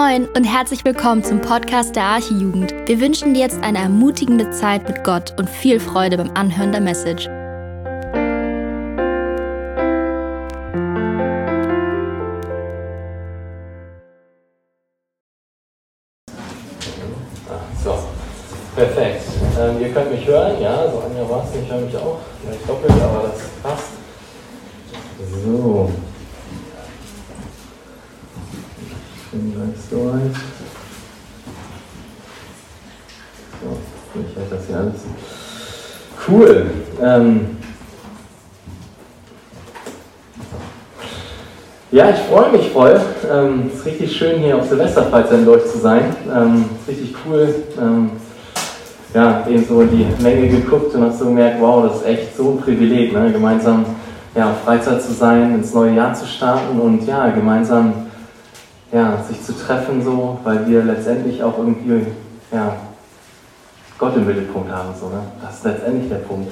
Moin und herzlich willkommen zum Podcast der Archijugend. Wir wünschen dir jetzt eine ermutigende Zeit mit Gott und viel Freude beim Anhören der Message. Ja, ich freue mich voll. Ähm, es ist richtig schön, hier auf Silvesterfreizeit mit euch zu sein. Ähm, ist richtig cool. Ähm, ja, eben so in die Menge geguckt und hast so gemerkt, wow, das ist echt so ein Privileg, ne? gemeinsam ja, auf Freizeit zu sein, ins neue Jahr zu starten und ja, gemeinsam ja, sich zu treffen, so, weil wir letztendlich auch irgendwie ja, Gott im Mittelpunkt haben. So, ne? Das ist letztendlich der Punkt.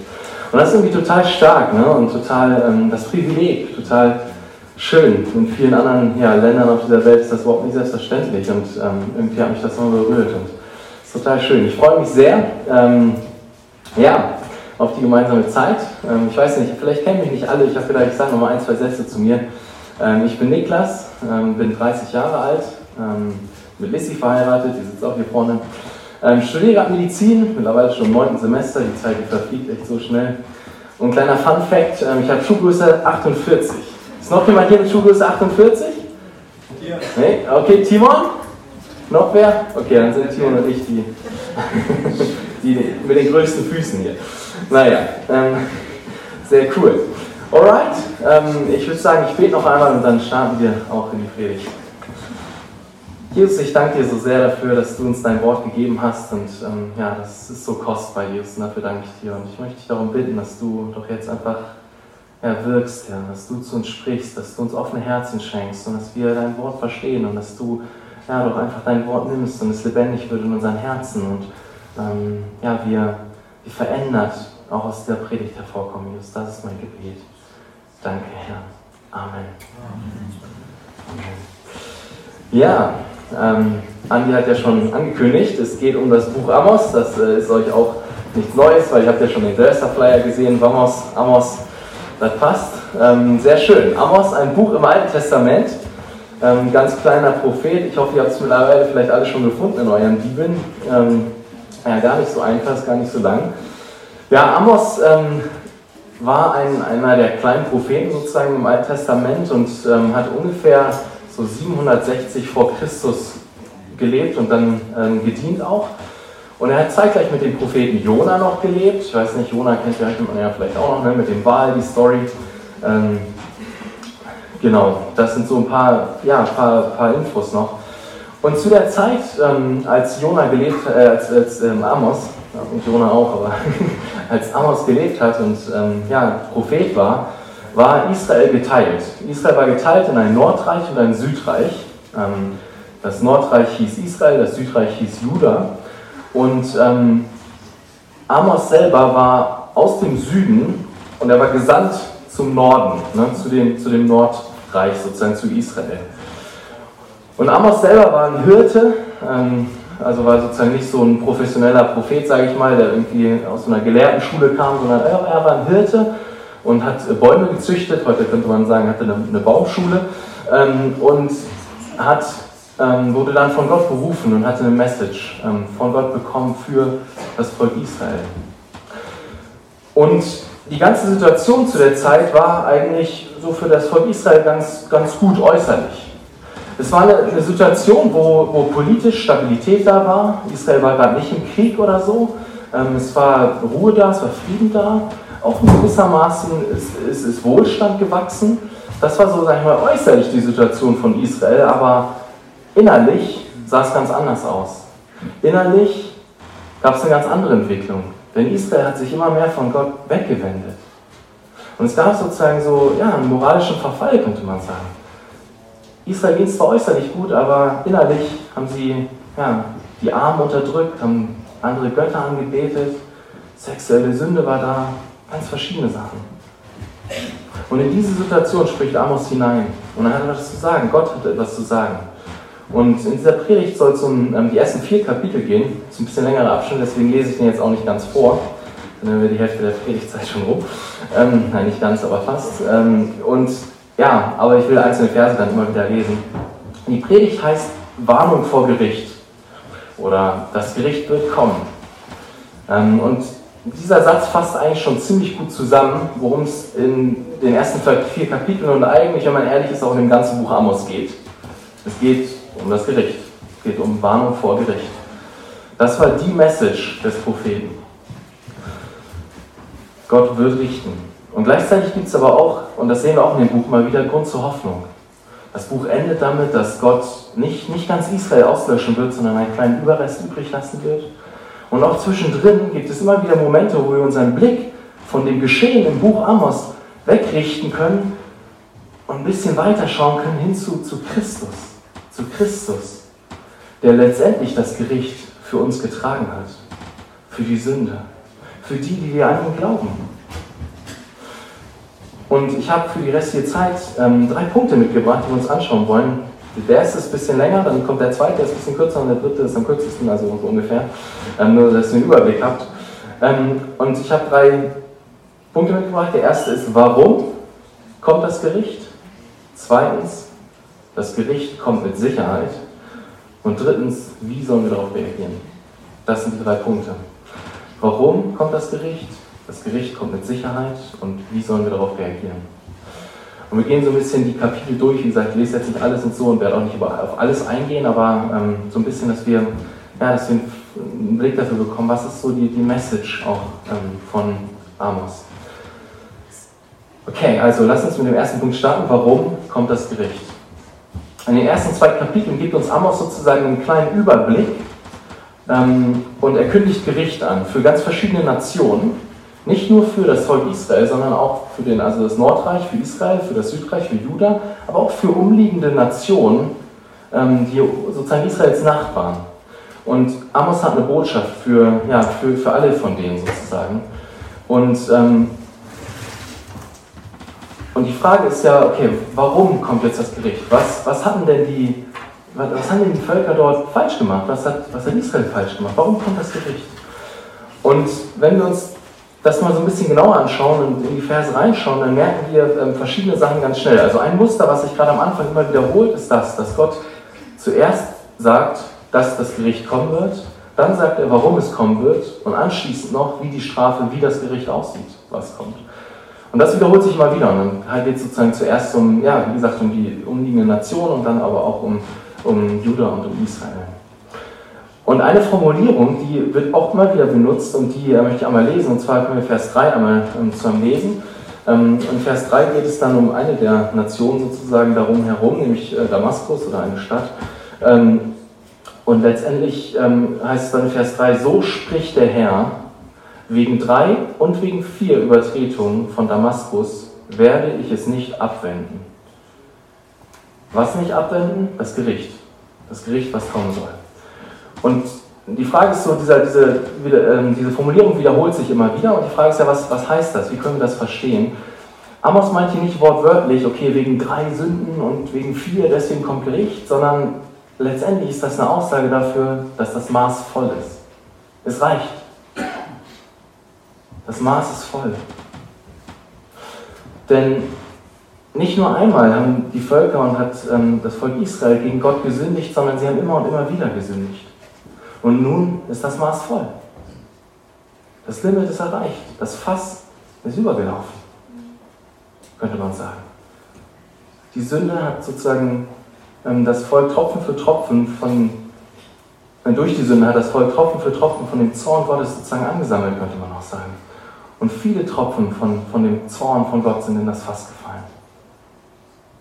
Und das ist irgendwie total stark ne? und total ähm, das Privileg, total schön. In vielen anderen ja, Ländern auf dieser Welt ist das überhaupt nicht selbstverständlich und ähm, irgendwie hat mich das immer berührt und ist total schön. Ich freue mich sehr, ähm, ja, auf die gemeinsame Zeit. Ähm, ich weiß nicht, vielleicht kennen mich nicht alle, ich habe vielleicht, ich sage nochmal ein, zwei Sätze zu mir. Ähm, ich bin Niklas, ähm, bin 30 Jahre alt, ähm, mit Lissy verheiratet, die sitzt auch hier vorne. Studiere Medizin, mittlerweile schon im neunten Semester, die Zeit die verfliegt echt so schnell. Und kleiner Fun Fact, ich habe Schuhgröße 48. Ist noch jemand hier mit Schuhgröße 48? Ja. Nee? Okay, Timon? Noch wer? Okay, dann sind Timon und ich die, die mit den größten Füßen hier. Naja, ähm, sehr cool. Alright, ähm, ich würde sagen, ich bete noch einmal und dann starten wir auch in die Predigt. Jesus, ich danke dir so sehr dafür, dass du uns dein Wort gegeben hast und ähm, ja, das ist so kostbar, Jesus, und dafür danke ich dir. Und ich möchte dich darum bitten, dass du doch jetzt einfach wirkst, Herr, dass du zu uns sprichst, dass du uns offene Herzen schenkst und dass wir dein Wort verstehen und dass du ja, doch einfach dein Wort nimmst und es lebendig wird in unseren Herzen und ähm, ja, wir, wir verändert auch aus der Predigt hervorkommen, Jesus. Das ist mein Gebet. Danke, Herr. Amen. Amen. Ja, ähm, Andi hat ja schon angekündigt, es geht um das Buch Amos. Das äh, ist euch auch nichts Neues, weil ihr habt ja schon den Silvesterflyer gesehen. Amos, Amos das passt. Ähm, sehr schön. Amos, ein Buch im Alten Testament. Ähm, ganz kleiner Prophet. Ich hoffe, ihr habt es mittlerweile vielleicht alle schon gefunden in euren Bibeln. Ähm, ja, gar nicht so einfach, gar nicht so lang. Ja, Amos ähm, war ein, einer der kleinen Propheten sozusagen im Alten Testament und ähm, hat ungefähr so 760 vor Christus gelebt und dann ähm, gedient auch. Und er hat zeitgleich mit dem Propheten Jona noch gelebt. Ich weiß nicht, Jona kennt ihr ja vielleicht auch noch, ne? mit dem Wahl, die Story. Ähm, genau, das sind so ein paar, ja, paar, paar Infos noch. Und zu der Zeit, ähm, als Jona gelebt, äh, als, als ähm, Amos, ja, und Jona auch, aber als Amos gelebt hat und ähm, ja, Prophet war, war Israel geteilt. Israel war geteilt in ein Nordreich und ein Südreich. Ähm, das Nordreich hieß Israel, das Südreich hieß Juda. Und ähm, Amos selber war aus dem Süden und er war gesandt zum Norden, ne, zu, dem, zu dem Nordreich, sozusagen zu Israel. Und Amos selber war ein Hirte, ähm, also war sozusagen nicht so ein professioneller Prophet, sage ich mal, der irgendwie aus so einer Gelehrtenschule kam, sondern er, er war ein Hirte und hat Bäume gezüchtet, heute könnte man sagen, hatte eine, eine Baumschule ähm, und hat ähm, wurde dann von Gott berufen und hatte eine Message ähm, von Gott bekommen für das Volk Israel. Und die ganze Situation zu der Zeit war eigentlich so für das Volk Israel ganz, ganz gut äußerlich. Es war eine, eine Situation, wo, wo politisch Stabilität da war. Israel war gerade nicht im Krieg oder so. Ähm, es war Ruhe da, es war Frieden da. Auch gewissermaßen ist, ist, ist Wohlstand gewachsen. Das war so, sag ich mal, äußerlich die Situation von Israel, aber Innerlich sah es ganz anders aus. Innerlich gab es eine ganz andere Entwicklung. Denn Israel hat sich immer mehr von Gott weggewendet. Und es gab sozusagen so ja, einen moralischen Verfall, könnte man sagen. Israel ging zwar äußerlich gut, aber innerlich haben sie ja, die Armen unterdrückt, haben andere Götter angebetet, sexuelle Sünde war da, ganz verschiedene Sachen. Und in diese Situation spricht Amos hinein. Und er hat etwas zu sagen, Gott hat etwas zu sagen. Und in dieser Predigt soll es um ähm, die ersten vier Kapitel gehen. Das ist ein bisschen längerer Abschnitt, deswegen lese ich den jetzt auch nicht ganz vor. Dann haben wir die Hälfte der Predigtzeit schon rum. Ähm, nein, nicht ganz, aber fast. Ähm, und ja, aber ich will einzelne Verse dann immer wieder lesen. Die Predigt heißt Warnung vor Gericht oder das Gericht wird kommen. Ähm, und dieser Satz fasst eigentlich schon ziemlich gut zusammen, worum es in den ersten vier Kapiteln und eigentlich, wenn man ehrlich ist, auch in dem ganzen Buch Amos geht. Es geht um das Gericht. Es geht um Warnung vor Gericht. Das war die Message des Propheten. Gott wird richten. Und gleichzeitig gibt es aber auch, und das sehen wir auch in dem Buch mal wieder, Grund zur Hoffnung. Das Buch endet damit, dass Gott nicht, nicht ganz Israel auslöschen wird, sondern einen kleinen Überrest übrig lassen wird. Und auch zwischendrin gibt es immer wieder Momente, wo wir unseren Blick von dem Geschehen im Buch Amos wegrichten können und ein bisschen weiter schauen können hin zu, zu Christus, zu Christus, der letztendlich das Gericht für uns getragen hat, für die Sünde, für die, die wir an ihn glauben. Und ich habe für die restliche Zeit ähm, drei Punkte mitgebracht, die wir uns anschauen wollen. Der erste ist ein bisschen länger, dann kommt der zweite, der ist ein bisschen kürzer und der dritte ist am kürzesten, also so ungefähr. Ähm, nur, dass ihr einen Überblick habt. Ähm, und ich habe drei Punkte mitgebracht. Der erste ist, warum kommt das Gericht? Zweitens, das Gericht kommt mit Sicherheit. Und drittens, wie sollen wir darauf reagieren? Das sind die drei Punkte. Warum kommt das Gericht? Das Gericht kommt mit Sicherheit und wie sollen wir darauf reagieren? Und wir gehen so ein bisschen die Kapitel durch. Wie gesagt, ich lese jetzt nicht alles und so und werde auch nicht auf alles eingehen, aber ähm, so ein bisschen, dass wir, ja, dass wir einen Blick dafür bekommen, was ist so die, die Message auch ähm, von Amos. Okay, also lass uns mit dem ersten Punkt starten. Warum kommt das Gericht? In den ersten zwei Kapiteln gibt uns Amos sozusagen einen kleinen Überblick ähm, und er kündigt Gericht an für ganz verschiedene Nationen nicht nur für das Volk Israel, sondern auch für den, also das Nordreich, für Israel, für das Südreich, für Juda, aber auch für umliegende Nationen, ähm, die sozusagen Israels Nachbarn. Und Amos hat eine Botschaft für, ja, für, für alle von denen sozusagen. Und, ähm, und die Frage ist ja, okay, warum kommt jetzt das Gericht? Was, was hatten denn die, was haben denn die Völker dort falsch gemacht? Was hat, was hat Israel falsch gemacht? Warum kommt das Gericht? Und wenn wir uns das mal so ein bisschen genauer anschauen und in die Verse reinschauen, dann merken wir ähm, verschiedene Sachen ganz schnell. Also ein Muster, was sich gerade am Anfang immer wiederholt, ist das, dass Gott zuerst sagt, dass das Gericht kommen wird, dann sagt er, warum es kommen wird und anschließend noch, wie die Strafe, wie das Gericht aussieht, was kommt. Und das wiederholt sich immer wieder. Und dann halt geht es sozusagen zuerst um, ja, wie gesagt, um die umliegenden Nationen und dann aber auch um, um Juda und um Israel. Und eine Formulierung, die wird auch immer wieder benutzt und die äh, möchte ich einmal lesen, und zwar können wir Vers 3 einmal ähm, zusammen lesen. Ähm, in Vers 3 geht es dann um eine der Nationen sozusagen darum herum, nämlich äh, Damaskus oder eine Stadt. Ähm, und letztendlich ähm, heißt es dann in Vers 3, so spricht der Herr, wegen drei und wegen vier Übertretungen von Damaskus werde ich es nicht abwenden. Was nicht abwenden? Das Gericht. Das Gericht, was kommen soll. Und die Frage ist so, dieser, diese, ähm, diese Formulierung wiederholt sich immer wieder und die Frage ist ja, was, was heißt das? Wie können wir das verstehen? Amos meint hier nicht wortwörtlich, okay, wegen drei Sünden und wegen vier, deswegen kommt Gericht, sondern letztendlich ist das eine Aussage dafür, dass das Maß voll ist. Es reicht. Das Maß ist voll. Denn nicht nur einmal haben die Völker und hat ähm, das Volk Israel gegen Gott gesündigt, sondern sie haben immer und immer wieder gesündigt. Und nun ist das Maß voll. Das Limit ist erreicht. Das Fass ist übergelaufen, könnte man sagen. Die Sünde hat sozusagen ähm, das Volk Tropfen für Tropfen von, äh, durch die Sünde hat das Volk Tropfen für Tropfen von dem Zorn Gottes sozusagen angesammelt, könnte man auch sagen. Und viele Tropfen von, von dem Zorn von Gott sind in das Fass gefallen.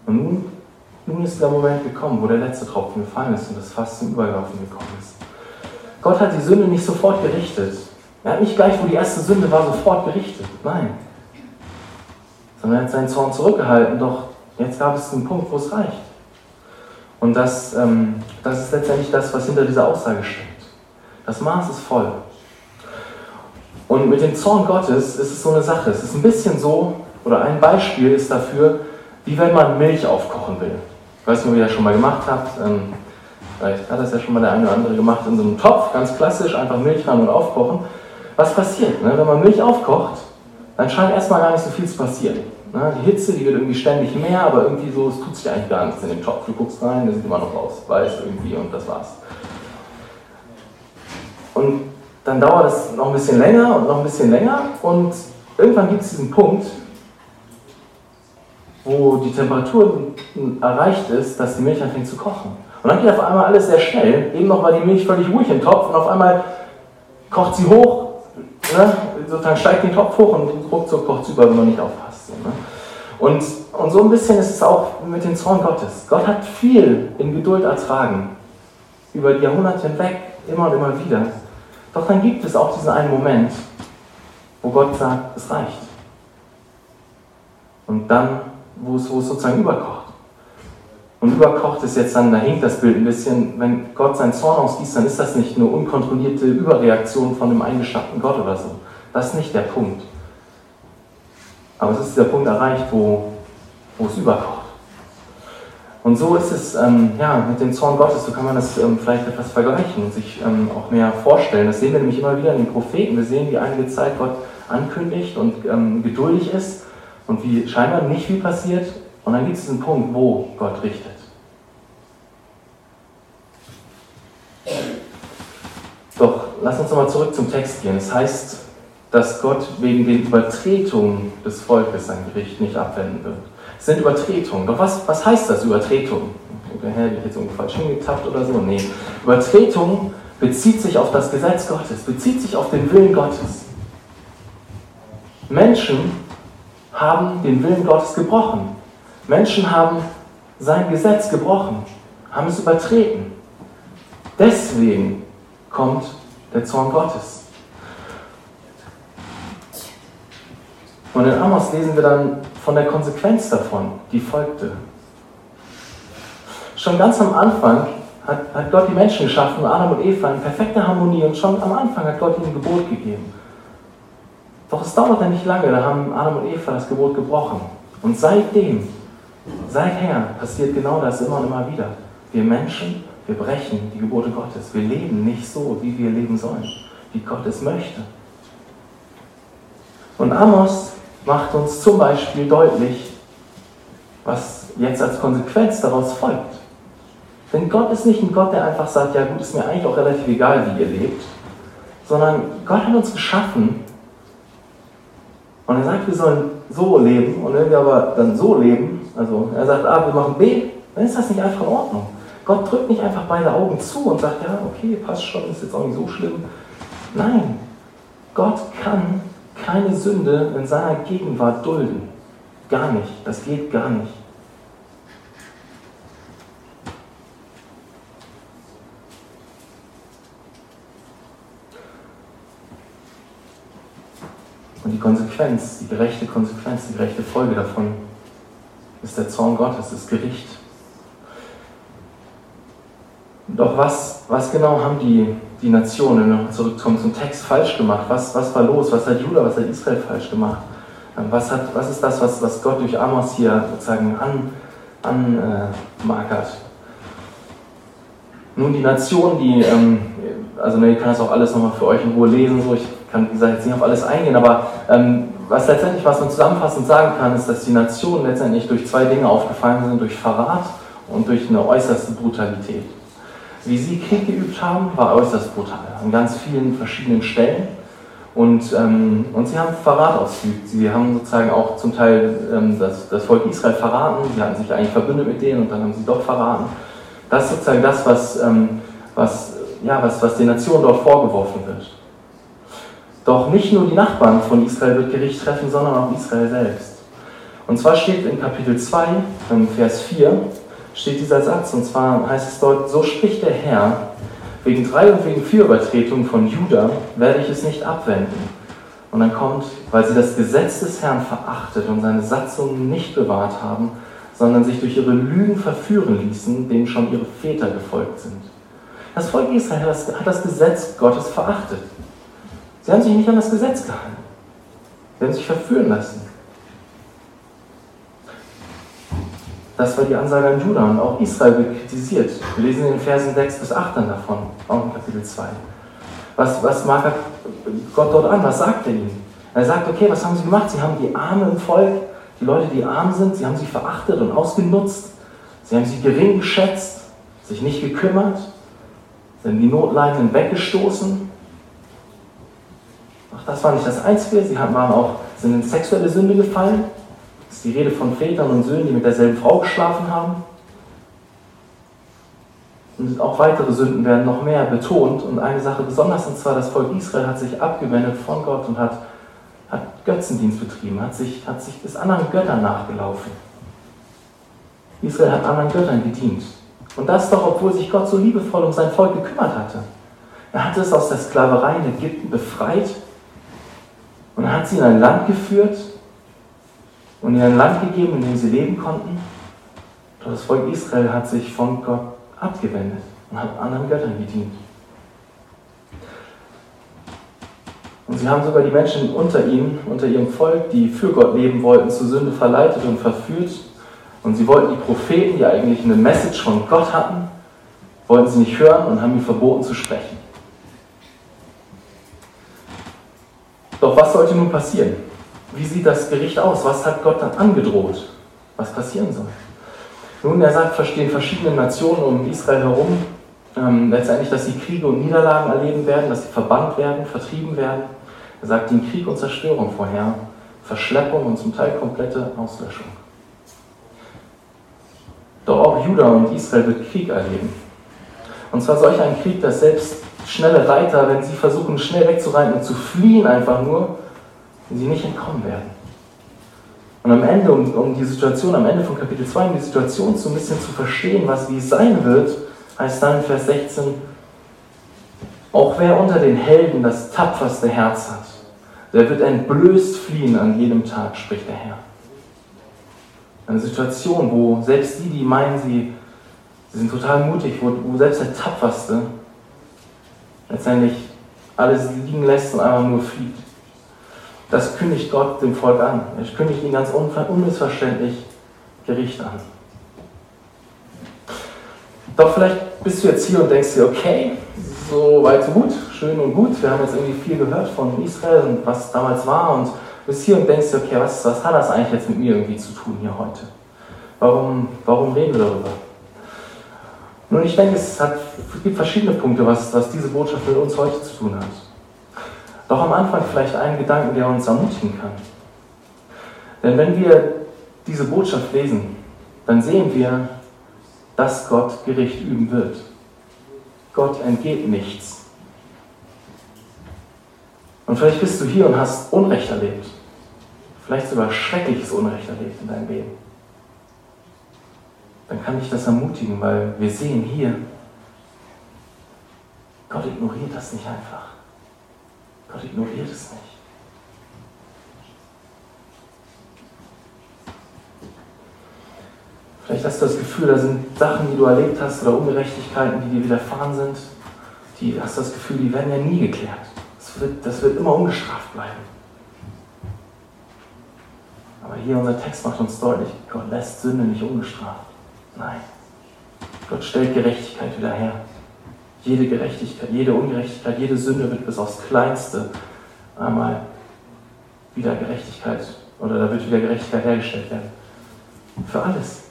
Und nun, nun ist der Moment gekommen, wo der letzte Tropfen gefallen ist und das Fass zum Überlaufen gekommen ist. Gott hat die Sünde nicht sofort gerichtet. Er hat nicht gleich, wo die erste Sünde war, sofort gerichtet. Nein. Sondern er hat seinen Zorn zurückgehalten, doch jetzt gab es einen Punkt, wo es reicht. Und das, ähm, das ist letztendlich das, was hinter dieser Aussage steckt. Das Maß ist voll. Und mit dem Zorn Gottes ist es so eine Sache. Es ist ein bisschen so, oder ein Beispiel ist dafür, wie wenn man Milch aufkochen will. Ich weiß nicht, ob ihr das schon mal gemacht habt. Ähm, Vielleicht hat das ja schon mal der eine oder andere gemacht in so einem Topf, ganz klassisch, einfach Milch rein und aufkochen. Was passiert? Ne? Wenn man Milch aufkocht, dann scheint erstmal gar nicht so viel zu passieren. Ne? Die Hitze, die wird irgendwie ständig mehr, aber irgendwie so, es tut sich eigentlich gar nichts in den Topf. Du guckst rein, der sieht immer noch aus, weiß irgendwie und das war's. Und dann dauert es noch ein bisschen länger und noch ein bisschen länger und irgendwann gibt es diesen Punkt, wo die Temperatur erreicht ist, dass die Milch anfängt zu kochen. Und dann geht auf einmal alles sehr schnell. Eben noch war die Milch völlig ruhig im Topf und auf einmal kocht sie hoch, ne? sozusagen steigt den Topf hoch und ruckzuck kocht sie über, wenn man nicht aufpasst. Ne? Und, und so ein bisschen ist es auch mit dem Zorn Gottes. Gott hat viel in Geduld ertragen, über die Jahrhunderte hinweg, immer und immer wieder. Doch dann gibt es auch diesen einen Moment, wo Gott sagt, es reicht. Und dann wo es, wo es sozusagen überkocht. Und überkocht ist jetzt dann, da hinkt das Bild ein bisschen, wenn Gott seinen Zorn ausgießt, dann ist das nicht eine unkontrollierte Überreaktion von einem eingeschafften Gott oder so. Das ist nicht der Punkt. Aber es ist der Punkt erreicht, wo, wo es überkocht. Und so ist es ähm, ja, mit dem Zorn Gottes, so kann man das ähm, vielleicht etwas vergleichen und sich ähm, auch mehr vorstellen. Das sehen wir nämlich immer wieder in den Propheten. Wir sehen, wie einige Zeit Gott ankündigt und ähm, geduldig ist und wie scheinbar nicht viel passiert. Und dann gibt es diesen Punkt, wo Gott richtet. Doch lass uns nochmal zurück zum Text gehen. Es heißt, dass Gott wegen den Übertretungen des Volkes sein Gericht nicht abwenden wird. Sind Übertretungen. Doch was, was heißt das, Übertretung? Hä, habe ich jetzt irgendwie falsch hingetappt oder so? Nee. Übertretung bezieht sich auf das Gesetz Gottes, bezieht sich auf den Willen Gottes. Menschen haben den Willen Gottes gebrochen. Menschen haben sein Gesetz gebrochen, haben es übertreten. Deswegen kommt der Zorn Gottes. Und in Amos lesen wir dann von der Konsequenz davon, die folgte. Schon ganz am Anfang hat, hat Gott die Menschen geschaffen, Adam und Eva in perfekter Harmonie und schon am Anfang hat Gott ihnen ein Gebot gegeben. Doch es dauerte nicht lange, da haben Adam und Eva das Gebot gebrochen. Und seitdem, seither passiert genau das immer und immer wieder. Wir Menschen, wir brechen die Gebote Gottes. Wir leben nicht so, wie wir leben sollen, wie Gott es möchte. Und Amos macht uns zum Beispiel deutlich, was jetzt als Konsequenz daraus folgt. Denn Gott ist nicht ein Gott, der einfach sagt, ja gut, ist mir eigentlich auch relativ egal, wie ihr lebt, sondern Gott hat uns geschaffen, und er sagt, wir sollen so leben. Und wenn wir aber dann so leben, also er sagt A, wir machen B, dann ist das nicht einfach in Ordnung. Gott drückt nicht einfach beide Augen zu und sagt, ja, okay, passt schon, ist jetzt auch nicht so schlimm. Nein, Gott kann keine Sünde in seiner Gegenwart dulden. Gar nicht. Das geht gar nicht. Und die Konsequenz, die gerechte Konsequenz, die gerechte Folge davon ist der Zorn Gottes, das Gericht. Doch was, was genau haben die, die Nationen, wenn wir zurückkommen zum Text, falsch gemacht? Was, was war los? Was hat Judah, was hat Israel falsch gemacht? Ähm, was, hat, was ist das, was, was Gott durch Amos hier sozusagen anmarkert? An, äh, Nun, die Nation, die, ähm, also ne, ich kann das auch alles nochmal für euch in Ruhe lesen, so ich kann, wie gesagt, jetzt nicht auf alles eingehen, aber ähm, was letztendlich, was man zusammenfassend sagen kann, ist, dass die Nationen letztendlich durch zwei Dinge aufgefallen sind, durch Verrat und durch eine äußerste Brutalität. Wie sie Krieg geübt haben, war äußerst brutal, an ganz vielen verschiedenen Stellen. Und, ähm, und sie haben Verrat ausgeübt. Sie haben sozusagen auch zum Teil ähm, das, das Volk Israel verraten. Sie hatten sich eigentlich verbündet mit denen und dann haben sie doch verraten. Das ist sozusagen das, was, ähm, was, ja, was, was den Nationen dort vorgeworfen wird. Doch nicht nur die Nachbarn von Israel wird Gericht treffen, sondern auch Israel selbst. Und zwar steht in Kapitel 2, Vers 4, steht dieser Satz, und zwar heißt es dort, so spricht der Herr, wegen drei und wegen vier Übertretungen von Juda werde ich es nicht abwenden. Und dann kommt, weil sie das Gesetz des Herrn verachtet und seine Satzungen nicht bewahrt haben, sondern sich durch ihre Lügen verführen ließen, denen schon ihre Väter gefolgt sind. Das Volk Israel hat das Gesetz Gottes verachtet. Sie haben sich nicht an das Gesetz gehalten. Sie haben sich verführen lassen. Das war die Ansage an Judah und auch Israel wird kritisiert. Wir lesen in den Versen 6 bis 8 dann davon, auch in Kapitel 2. Was, was mag Gott dort an? Was sagt er ihnen? Er sagt, okay, was haben sie gemacht? Sie haben die Arme im Volk, die Leute, die arm sind, sie haben sie verachtet und ausgenutzt. Sie haben sie gering geschätzt, sich nicht gekümmert, haben die Notleidenden weggestoßen. Ach, das war nicht das Einzige. Sie waren auch, sind in sexuelle Sünde gefallen. Ist die Rede von Vätern und Söhnen, die mit derselben Frau geschlafen haben. Und auch weitere Sünden werden noch mehr betont. Und eine Sache besonders, und zwar das Volk Israel hat sich abgewendet von Gott und hat, hat Götzendienst betrieben, hat sich, hat sich ist anderen Göttern nachgelaufen. Israel hat anderen Göttern gedient. Und das doch, obwohl sich Gott so liebevoll um sein Volk gekümmert hatte. Er hatte es aus der Sklaverei in Ägypten befreit und hat sie in ein Land geführt und ihnen ein Land gegeben, in dem sie leben konnten. Doch das Volk Israel hat sich von Gott abgewendet und hat anderen Göttern gedient. Und sie haben sogar die Menschen unter ihnen, unter ihrem Volk, die für Gott leben wollten, zur Sünde verleitet und verführt. Und sie wollten die Propheten, die eigentlich eine Message von Gott hatten, wollten sie nicht hören und haben ihnen verboten zu sprechen. Doch was sollte nun passieren? Wie sieht das Gericht aus? Was hat Gott dann angedroht? Was passieren soll? Nun, er sagt, verstehen verschiedene Nationen um Israel herum ähm, letztendlich, dass sie Kriege und Niederlagen erleben werden, dass sie verbannt werden, vertrieben werden. Er sagt ihnen Krieg und Zerstörung vorher, Verschleppung und zum Teil komplette Auslöschung. Doch auch Juda und Israel wird Krieg erleben. Und zwar solch ein Krieg, dass selbst schnelle Reiter, wenn sie versuchen, schnell wegzureiten und zu fliehen, einfach nur, sie nicht entkommen werden. Und am Ende, um, um die Situation, am Ende von Kapitel 2, um die Situation so ein bisschen zu verstehen, was wie es sein wird, heißt dann in Vers 16, auch wer unter den Helden das tapferste Herz hat, der wird entblößt fliehen an jedem Tag, spricht der Herr. Eine Situation, wo selbst die, die meinen, sie, sie sind total mutig, wo, wo selbst der Tapferste letztendlich alles liegen lässt und einfach nur flieht. Das kündigt Gott dem Volk an. Er kündigt ihnen ganz unmissverständlich Gericht an. Doch vielleicht bist du jetzt hier und denkst dir, okay, so weit, so gut, schön und gut. Wir haben jetzt irgendwie viel gehört von Israel und was damals war und bist hier und denkst dir, okay, was, was hat das eigentlich jetzt mit mir irgendwie zu tun hier heute? Warum, warum reden wir darüber? Nun, ich denke, es, hat, gibt verschiedene Punkte, was, was diese Botschaft mit uns heute zu tun hat. Doch am Anfang vielleicht einen Gedanken, der uns ermutigen kann. Denn wenn wir diese Botschaft lesen, dann sehen wir, dass Gott Gericht üben wird. Gott entgeht nichts. Und vielleicht bist du hier und hast Unrecht erlebt. Vielleicht sogar schreckliches Unrecht erlebt in deinem Leben. Dann kann ich das ermutigen, weil wir sehen hier, Gott ignoriert das nicht einfach. Gott ignoriert es nicht. Vielleicht hast du das Gefühl, da sind Sachen, die du erlebt hast oder Ungerechtigkeiten, die dir widerfahren sind, die hast das Gefühl, die werden ja nie geklärt. Das wird, das wird immer ungestraft bleiben. Aber hier unser Text macht uns deutlich, Gott lässt Sünde nicht ungestraft. Nein. Gott stellt Gerechtigkeit wieder her. Jede Gerechtigkeit, jede Ungerechtigkeit, jede Sünde wird bis aufs Kleinste einmal wieder Gerechtigkeit oder da wird wieder Gerechtigkeit hergestellt werden. Für alles.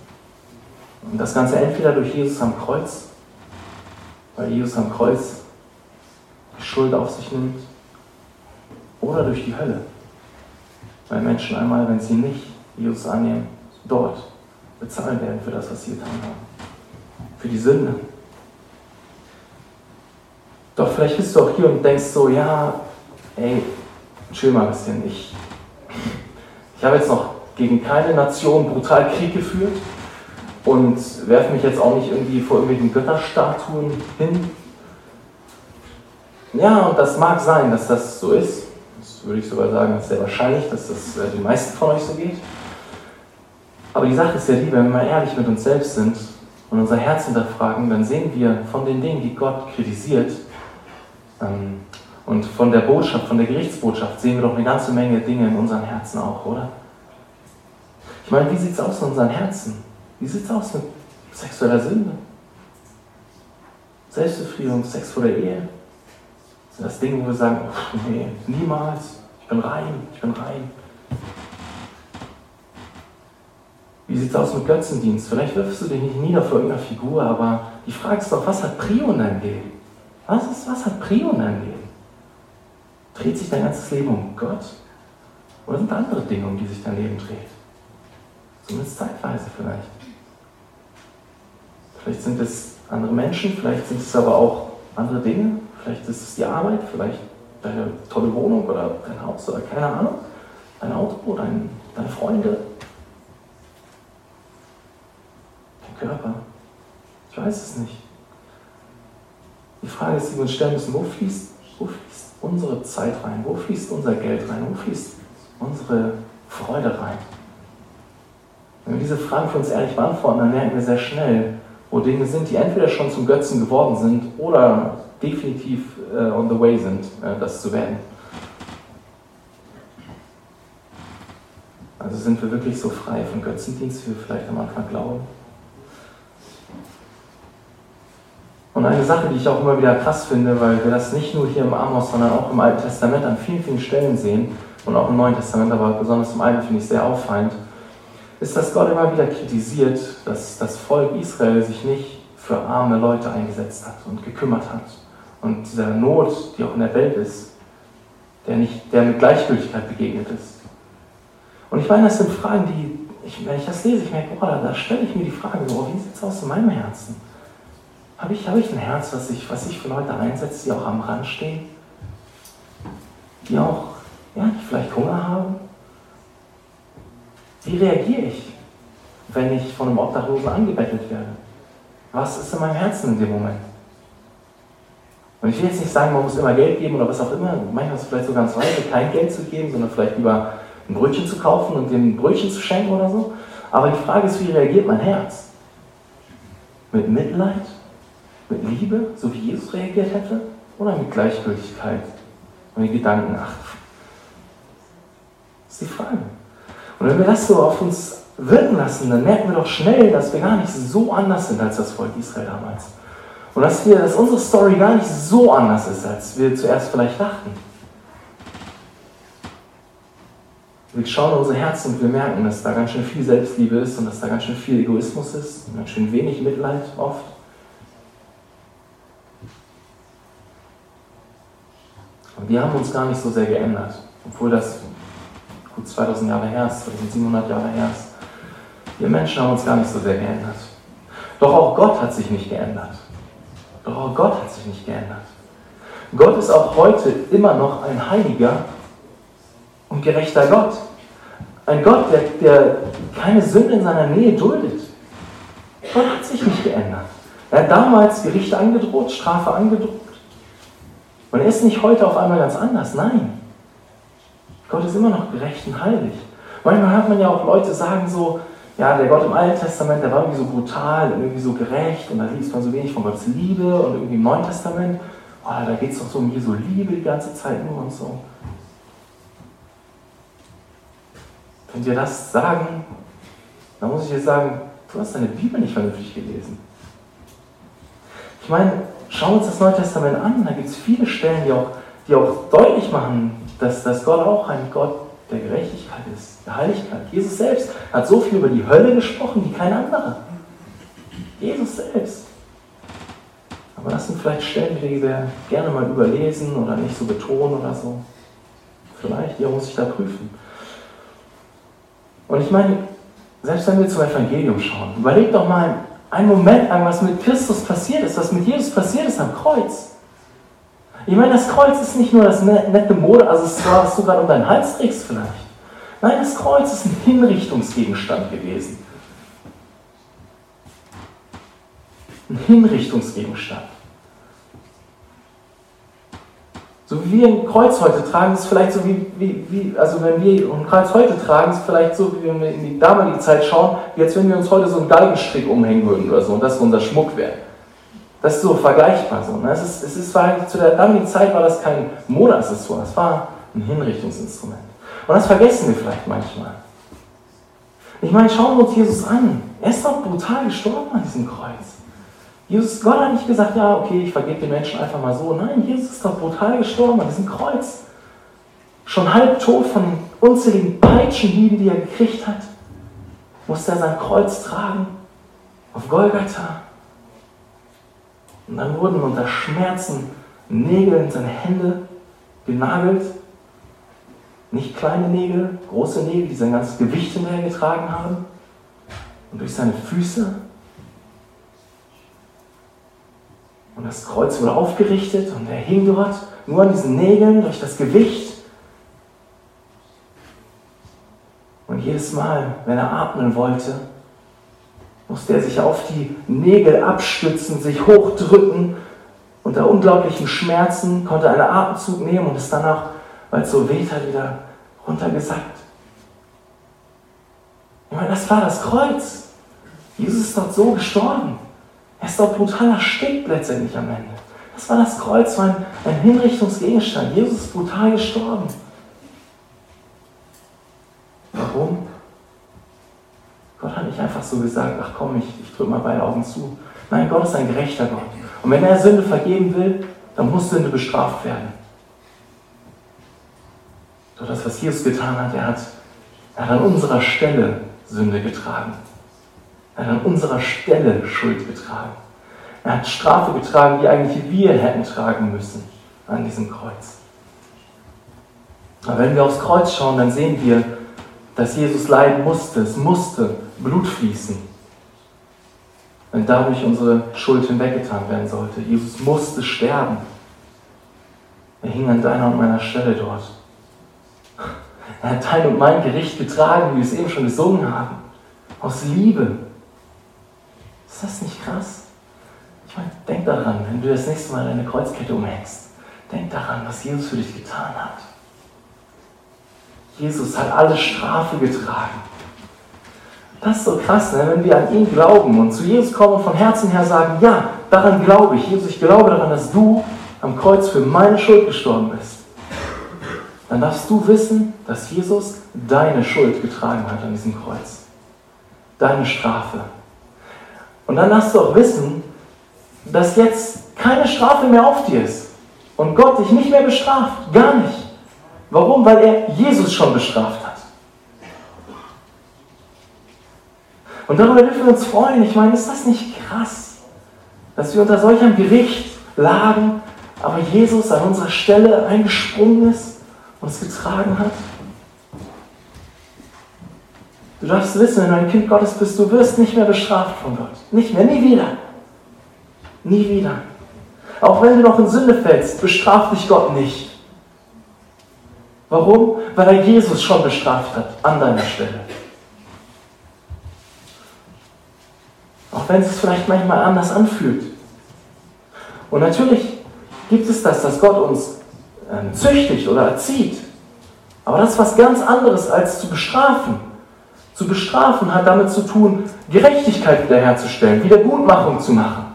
Und das Ganze entweder durch Jesus am Kreuz, weil Jesus am Kreuz die Schuld auf sich nimmt, oder durch die Hölle, weil Menschen einmal, wenn sie nicht Jesus annehmen, dort bezahlen werden für das, was sie getan haben. Für die Sünde. Doch vielleicht bist du auch hier und denkst so, ja, ey, chill mal ein bisschen. Ich, ich habe jetzt noch gegen keine Nation brutal Krieg geführt und werfe mich jetzt auch nicht irgendwie vor irgendwelchen Götterstatuen hin. Ja, und das mag sein, dass das so ist. Das würde ich sogar sagen, ist sehr wahrscheinlich, dass das äh, den meisten von euch so geht. Aber die Sache ist ja die, wenn wir mal ehrlich mit uns selbst sind und unser Herz hinterfragen, dann sehen wir von den Dingen, die Gott kritisiert, und von der Botschaft, von der Gerichtsbotschaft sehen wir doch eine ganze Menge Dinge in unseren Herzen auch, oder? Ich meine, wie sieht es aus in unseren Herzen? Wie sieht es aus mit sexueller Sünde? Selbstbefriedigung, Sex vor der Ehe? Sind das Dinge, wo wir sagen, nee, niemals, ich bin rein, ich bin rein. Wie sieht es aus mit Götzendienst? Vielleicht wirfst du dich nicht nieder vor irgendeiner Figur, aber die Frage ist doch, was hat Prio in deinem Leben? Was, ist, was hat Prio in deinem Leben? Dreht sich dein ganzes Leben um Gott? Oder sind andere Dinge, um die sich dein Leben dreht? Zumindest zeitweise vielleicht. Vielleicht sind es andere Menschen, vielleicht sind es aber auch andere Dinge. Vielleicht ist es die Arbeit, vielleicht deine tolle Wohnung oder dein Haus oder keine Ahnung. Dein Auto, dein, deine Freunde, Körper? Ich weiß es nicht. Die Frage ist, die wir uns stellen müssen, wo fließt, wo fließt unsere Zeit rein? Wo fließt unser Geld rein? Wo fließt unsere Freude rein? Wenn wir diese Fragen für uns ehrlich beantworten, dann merken wir sehr schnell, wo Dinge sind, die entweder schon zum Götzen geworden sind oder definitiv äh, on the way sind, äh, das zu werden. Also sind wir wirklich so frei von Götzendienst, wie wir vielleicht am Anfang glauben? Und eine Sache, die ich auch immer wieder krass finde, weil wir das nicht nur hier im Amos, sondern auch im Alten Testament an vielen, vielen Stellen sehen und auch im Neuen Testament, aber besonders im Alten finde ich sehr auffallend, ist, dass Gott immer wieder kritisiert, dass das Volk Israel sich nicht für arme Leute eingesetzt hat und gekümmert hat. Und dieser Not, die auch in der Welt ist, der, nicht, der mit Gleichgültigkeit begegnet ist. Und ich meine, das sind Fragen, die, ich, wenn ich das lese, ich merke, boah, da, da stelle ich mir die Frage, so, wie sieht es aus in meinem Herzen? Habe ich, habe ich ein Herz, was ich, was ich für Leute einsetze, die auch am Rand stehen? Die auch, ja, die vielleicht Hunger haben? Wie reagiere ich, wenn ich von einem Obdachlosen angebettelt werde? Was ist in meinem Herzen in dem Moment? Und ich will jetzt nicht sagen, man muss immer Geld geben oder was auch immer. Manchmal ist es vielleicht so ganz weise, kein Geld zu geben, sondern vielleicht lieber ein Brötchen zu kaufen und dem ein Brötchen zu schenken oder so. Aber die Frage ist, wie reagiert mein Herz? Mit Mitleid? Mit Liebe, so wie Jesus reagiert hätte? Oder mit Gleichgültigkeit? Und mit Gedanken, ach, das ist die Frage. Und wenn wir das so auf uns wirken lassen, dann merken wir doch schnell, dass wir gar nicht so anders sind als das Volk Israel damals. Und dass, wir, dass unsere Story gar nicht so anders ist, als wir zuerst vielleicht dachten. Wir schauen in unser Herz und wir merken, dass da ganz schön viel Selbstliebe ist und dass da ganz schön viel Egoismus ist und ganz schön wenig Mitleid oft. Und wir haben uns gar nicht so sehr geändert, obwohl das gut 2000 Jahre her ist, 2700 Jahre her ist. Wir Menschen haben uns gar nicht so sehr geändert. Doch auch Gott hat sich nicht geändert. Doch auch Gott hat sich nicht geändert. Gott ist auch heute immer noch ein heiliger und gerechter Gott. Ein Gott, der, der keine Sünde in seiner Nähe duldet. Gott hat sich nicht geändert. Er hat damals Gerichte angedroht, Strafe angedroht. Er ist nicht heute auf einmal ganz anders. Nein. Gott ist immer noch gerecht und heilig. Manchmal hört man ja auch Leute sagen so, ja, der Gott im Alten Testament, der war irgendwie so brutal und irgendwie so gerecht und da liest man so wenig von Gottes Liebe und irgendwie im Neuen Testament, oh, da geht es doch so um Jesu Liebe die ganze Zeit nur und so. Wenn wir das sagen, dann muss ich dir sagen, du hast deine Bibel nicht vernünftig gelesen. Ich meine, schauen wir uns das Neue Testament an, da gibt es viele Stellen, die auch, die auch deutlich machen, dass, dass Gott auch ein Gott der Gerechtigkeit ist, der Heiligkeit. Jesus selbst hat so viel über die Hölle gesprochen wie kein anderer. Jesus selbst. Aber das sind vielleicht Stellen, die wir gerne mal überlesen oder nicht so betonen oder so. Vielleicht, ja, muss ich da prüfen. Und ich meine, selbst wenn wir zum Evangelium schauen, überleg doch mal einen Moment lang, was mit Christus passiert ist, was mit Jesus passiert ist am Kreuz. Ich meine, das Kreuz ist nicht nur das ne-, nette Modeaccessoire, was du gerade um deinen Hals trägst vielleicht. Nein, das Kreuz ist ein Hinrichtungsgegenstand gewesen. Ein Hinrichtungsgegenstand. So wie wir ein Kreuz heute tragen, ist vielleicht so wie, wie, wie, also wenn wir ein Kreuz heute tragen, ist vielleicht so, wie wenn wir in die damalige Zeit schauen, wie als wenn wir uns heute so einen Galgenstrick umhängen würden oder so und das unser Schmuck wäre. Das ist so vergleichbar so. Ne? Es ist, es ist, zu der damaligen Zeit war das kein Modeaccessoire, es war ein Hinrichtungsinstrument. Und das vergessen wir vielleicht manchmal. Ich meine, schauen wir uns Jesus an. Er ist doch brutal gestorben an diesem Kreuz. Jesus, Gott hat nicht gesagt, ja, okay, ich vergebe den Menschen einfach mal so. Nein, Jesus ist doch brutal gestorben an diesem Kreuz. Schon halb tot von den unzähligen Peitschenhieben, die er gekriegt hat, musste er sein Kreuz tragen auf Golgatha. Und dann wurden unter Schmerzen Nägel in seine Hände genagelt. Nicht kleine Nägel, große Nägel, die sein ganzes Gewicht hinterhergetragen haben. Und durch seine Füße. Und das Kreuz wurde aufgerichtet und er hing dort, nur an diesen Nägeln, durch das Gewicht. Und jedes Mal, wenn er atmen wollte, musste er sich auf die Nägel abstützen, sich hochdrücken. Unter unglaublichen Schmerzen konnte er einen Atemzug nehmen und ist danach, weil es so weht hat, wieder runtergesackt. Ich meine, das war das Kreuz. Jesus ist dort so gestorben. Er ist dort brutal erstickt letztendlich am Ende. Das war das Kreuz, war ein, ein Hinrichtungsgegenstand. Jesus ist brutal gestorben. Warum? Gott hat nicht einfach so gesagt, ach komm, ich, ich drücke mal beide Augen zu. Nein, Gott ist ein gerechter Gott. Und wenn er Sünde vergeben will, dann muss Sünde bestraft werden. Doch das, was Jesus getan hat, er hat, er hat an unserer Stelle Sünde getragen. Er hat an unserer Stelle Schuld getragen. Er hat Strafe getragen, die eigentlich wir hätten tragen müssen an diesem Kreuz. Aber wenn wir aufs Kreuz schauen, dann sehen wir, dass Jesus leiden musste. Es musste Blut fließen. Wenn dadurch unsere Schuld hinweggetan werden sollte. Jesus musste sterben. Er hing an deiner und meiner Stelle dort. Er hat dein und mein Gericht getragen, wie wir es eben schon gesungen haben. Aus Liebe. Ist das nicht krass? Ich meine, denk daran, wenn du das nächste Mal deine Kreuzkette umhängst. Denk daran, was Jesus für dich getan hat. Jesus hat alle Strafe getragen. Das ist so krass, ne? wenn wir an ihn glauben und zu Jesus kommen und von Herzen her sagen, ja, daran glaube ich. Jesus, ich glaube daran, dass du am Kreuz für meine Schuld gestorben bist. Dann darfst du wissen, dass Jesus deine Schuld getragen hat an diesem Kreuz. Deine Strafe. Und dann darfst du auch wissen, dass jetzt keine Strafe mehr auf dir ist. Und Gott dich nicht mehr bestraft. Gar nicht. Warum? Weil er Jesus schon bestraft hat. Und darüber dürfen wir uns freuen. Ich meine, ist das nicht krass, dass wir unter solchem Gericht lagen, aber Jesus an unserer Stelle eingesprungen ist und es getragen hat? Du darfst wissen, wenn du ein Kind Gottes bist, du wirst nicht mehr bestraft von Gott. Nicht mehr, nie wieder. Nie wieder. Auch wenn du noch in Sünde fällst, bestraft dich Gott nicht. Warum? Weil er Jesus schon bestraft hat an deiner Stelle. Auch wenn es sich vielleicht manchmal anders anfühlt. Und natürlich gibt es das, dass Gott uns ähm, züchtigt oder erzieht. Aber das ist was ganz anderes als zu bestrafen. Zu bestrafen hat damit zu tun, Gerechtigkeit wiederherzustellen, Wiedergutmachung zu machen.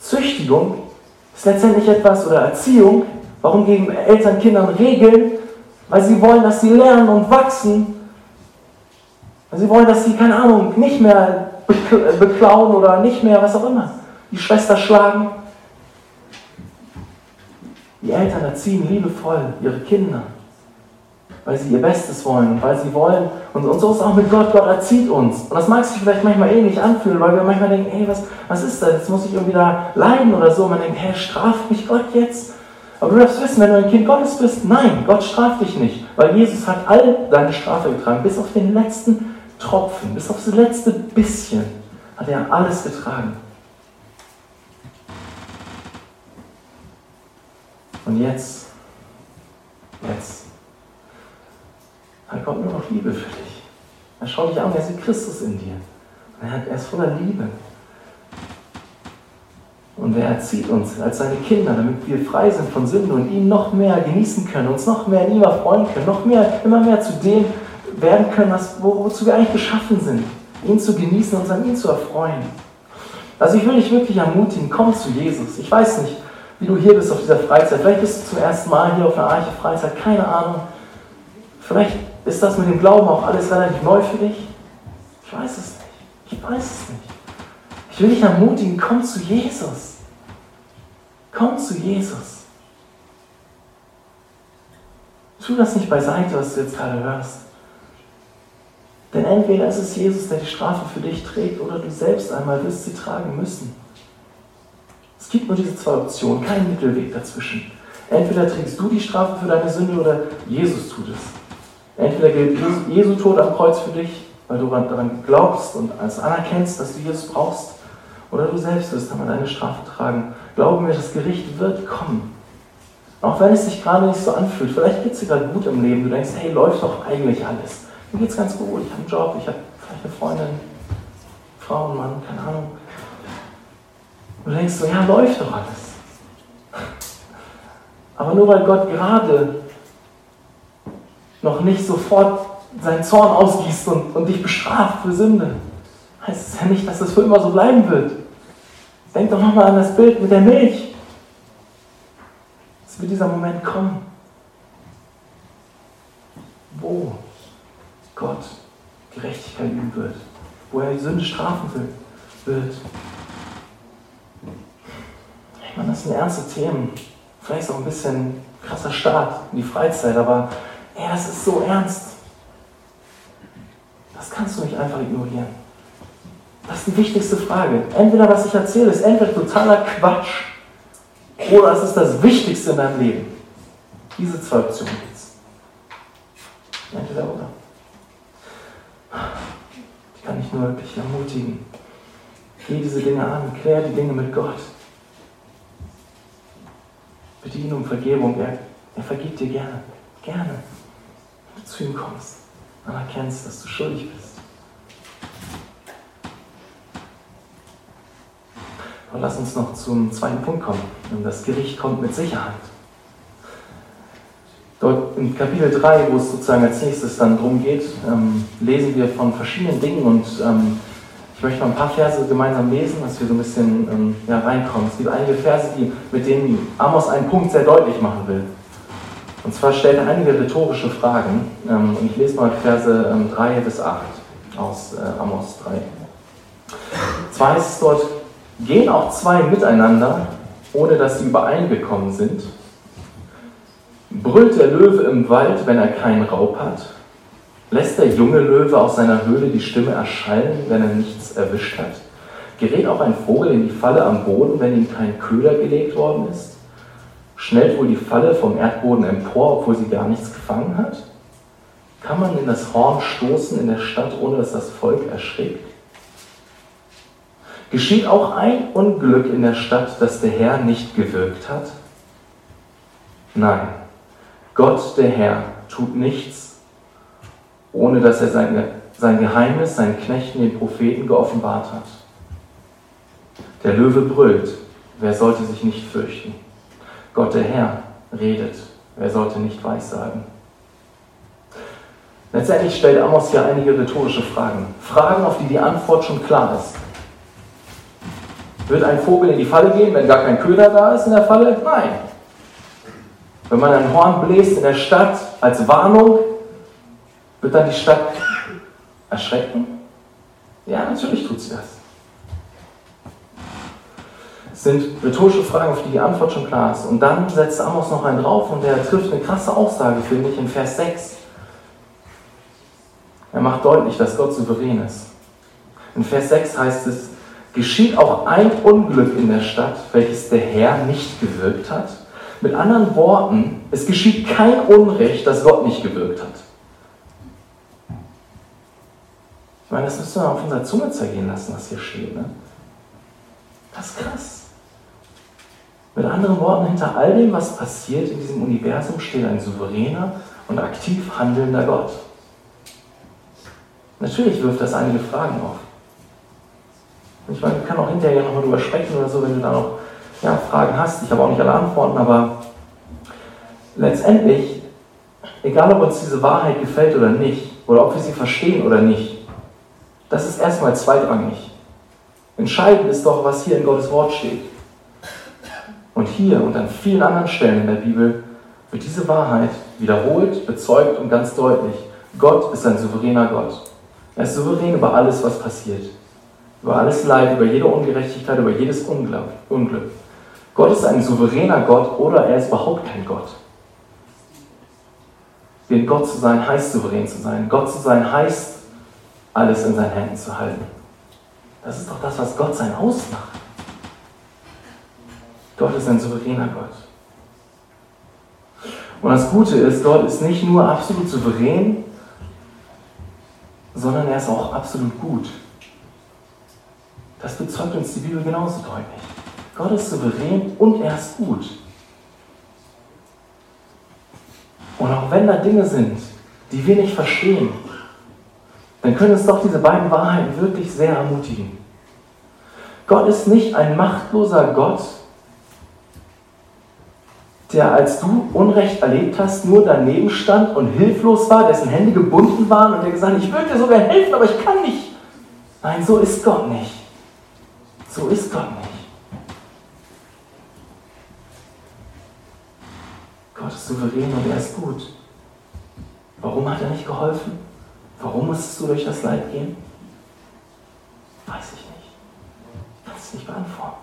Züchtigung ist letztendlich etwas, oder Erziehung, warum geben Eltern Kindern Regeln? Weil sie wollen, dass sie lernen und wachsen. Weil sie wollen, dass sie, keine Ahnung, nicht mehr beklauen oder nicht mehr, was auch immer, die Schwester schlagen. Die Eltern erziehen liebevoll ihre Kinder, weil sie ihr Bestes wollen weil sie wollen. Und, und so ist es auch mit Gott. Gott erzieht uns. Und das mag sich vielleicht manchmal ähnlich anfühlen, weil wir manchmal denken, hey, was, was ist das? Jetzt muss ich irgendwie da leiden oder so. Man denkt, hey, straft mich Gott jetzt? Aber du darfst wissen, wenn du ein Kind Gottes bist, nein, Gott straft dich nicht, weil Jesus hat all deine Strafe getragen, bis auf den letzten Tropfen, bis auf das letzte bisschen hat er alles getragen. Und jetzt, jetzt hat Gott nur noch Liebe für dich. Er schaut dich an, er sieht Christus in dir. Er ist voller Liebe. Und er erzieht uns als seine Kinder, damit wir frei sind von Sünde und ihn noch mehr genießen können, uns noch mehr in ihm erfreuen können, noch mehr, immer mehr zu dem werden können, was, wozu wir eigentlich geschaffen sind. Ihn zu genießen und uns an ihn zu erfreuen. Also ich will dich wirklich ermutigen, komm zu Jesus. Ich weiß nicht, wie du hier bist auf dieser Freizeit. Vielleicht bist du zum ersten Mal hier auf einer Arche Freizeit, keine Ahnung. Vielleicht Ist das mit dem Glauben auch alles relativ neu für dich? Ich weiß es nicht. Ich weiß es nicht. Ich will dich ermutigen, komm zu Jesus. Komm zu Jesus. Tu das nicht beiseite, was du jetzt gerade hörst. Denn entweder ist es Jesus, der die Strafe für dich trägt, oder du selbst einmal wirst sie tragen müssen. Es gibt nur diese zwei Optionen, kein Mittelweg dazwischen. Entweder trägst du die Strafe für deine Sünde oder Jesus tut es. Entweder gilt Jesu Tod am Kreuz für dich, weil du daran glaubst und als anerkennst, dass du Jesus brauchst, oder du selbst wirst einmal deine Strafe tragen. Glaube mir, das Gericht wird kommen. Auch wenn es sich gerade nicht so anfühlt. Vielleicht geht es dir gerade gut im Leben. Du denkst, hey, läuft doch eigentlich alles. Mir geht es ganz gut. Ich habe einen Job, ich habe vielleicht eine Freundin, Frau, Mann, keine Ahnung. Du denkst so, ja, läuft doch alles. Aber nur weil Gott gerade noch nicht sofort seinen Zorn ausgießt und, und dich bestraft für Sünde, heißt es ja nicht, dass das für immer so bleiben wird. Denk doch nochmal an das Bild mit der Milch. Es wird dieser Moment kommen, wo Gott Gerechtigkeit üben wird, wo er die Sünde strafen wird. Ich meine, das sind ernste Themen. Vielleicht auch ein bisschen krasser Start in die Freizeit, aber ey, das ist so ernst. Das kannst du nicht einfach ignorieren. Das ist die wichtigste Frage. Entweder was ich erzähle, ist entweder totaler Quatsch oder es ist das Wichtigste in deinem Leben. Diese zwei Optionen gibt es. Entweder oder. Ich kann dich nur wirklich ermutigen. Geh diese Dinge an, klär die Dinge mit Gott. Bitte ihn um Vergebung. Er, er vergibt dir gerne. Gerne. Zu ihm kommst und erkennst, dass du schuldig bist. Aber lass uns noch zum zweiten Punkt kommen. Das Gericht kommt mit Sicherheit. Dort in Kapitel 3, wo es sozusagen als nächstes dann darum geht, ähm, lesen wir von verschiedenen Dingen und ähm, ich möchte mal ein paar Verse gemeinsam lesen, dass wir so ein bisschen ähm, ja, reinkommen. Es gibt einige Verse, die, mit denen Amos einen Punkt sehr deutlich machen will. Und zwar stellt er einige rhetorische Fragen. Ähm, und ich lese mal Verse 3 ähm, bis 8 aus äh, Amos 3. Zwar heißt es dort, gehen auch zwei miteinander, ohne dass sie übereingekommen sind. Brüllt der Löwe im Wald, wenn er keinen Raub hat? Lässt der junge Löwe aus seiner Höhle die Stimme erschallen, wenn er nichts erwischt hat? Gerät auch ein Vogel in die Falle am Boden, wenn ihm kein Köder gelegt worden ist? Schnellt wohl die Falle vom Erdboden empor, obwohl sie gar nichts gefangen hat? Kann man in das Horn stoßen in der Stadt, ohne dass das Volk erschrickt? Geschieht auch ein Unglück in der Stadt, das der Herr nicht gewirkt hat? Nein, Gott der Herr tut nichts, ohne dass er sein, sein Geheimnis seinen Knechten, den Propheten, geoffenbart hat. Der Löwe brüllt, wer sollte sich nicht fürchten? Gott der Herr redet, wer sollte nicht weissagen? Letztendlich stellt Amos hier einige rhetorische Fragen. Fragen, auf die die Antwort schon klar ist. Wird ein Vogel in die Falle gehen, wenn gar kein Köder da ist in der Falle? Nein. Wenn man ein Horn bläst in der Stadt als Warnung, wird dann die Stadt erschrecken? Ja, natürlich tut sie das. Sind rhetorische Fragen, auf die die Antwort schon klar ist. Und dann setzt Amos noch einen drauf und der trifft eine krasse Aussage, finde ich, in Vers 6. Er macht deutlich, dass Gott souverän ist. In Vers 6 heißt es, geschieht auch ein Unglück in der Stadt, welches der Herr nicht gewirkt hat. Mit anderen Worten, es geschieht kein Unrecht, das Gott nicht gewirkt hat. Ich meine, das müssen wir auf unserer Zunge zergehen lassen, was hier steht. Ne? Das ist krass. Mit anderen Worten, hinter all dem, was passiert in diesem Universum, steht ein souveräner und aktiv handelnder Gott. Natürlich wirft das einige Fragen auf. Ich meine, ich kann auch hinterher nochmal drüber sprechen oder so, wenn du da noch ja, Fragen hast. Ich habe auch nicht alle Antworten, aber letztendlich, egal ob uns diese Wahrheit gefällt oder nicht, oder ob wir sie verstehen oder nicht, das ist erstmal zweitrangig. Entscheidend ist doch, was hier in Gottes Wort steht. Und hier und an vielen anderen Stellen in der Bibel wird diese Wahrheit wiederholt, bezeugt und ganz deutlich. Gott ist ein souveräner Gott. Er ist souverän über alles, was passiert. Über alles Leid, über jede Ungerechtigkeit, über jedes Unglück. Gott ist ein souveräner Gott oder er ist überhaupt kein Gott. Denn Gott zu sein heißt souverän zu sein. Gott zu sein heißt, alles in seinen Händen zu halten. Das ist doch das, was Gott sein ausmacht. Gott ist ein souveräner Gott. Und das Gute ist, Gott ist nicht nur absolut souverän, sondern er ist auch absolut gut. Das bezeugt uns die Bibel genauso deutlich. Gott ist souverän und er ist gut. Und auch wenn da Dinge sind, die wir nicht verstehen, dann können uns doch diese beiden Wahrheiten wirklich sehr ermutigen. Gott ist nicht ein machtloser Gott, der, als du Unrecht erlebt hast, nur daneben stand und hilflos war, dessen Hände gebunden waren und der gesagt hat, ich würde dir sogar helfen, aber ich kann nicht. Nein, so ist Gott nicht. So ist Gott nicht. Gott ist souverän und er ist gut. Warum hat er nicht geholfen? Warum musstest du durch das Leid gehen? Weiß ich nicht. Kannst du nicht beantworten.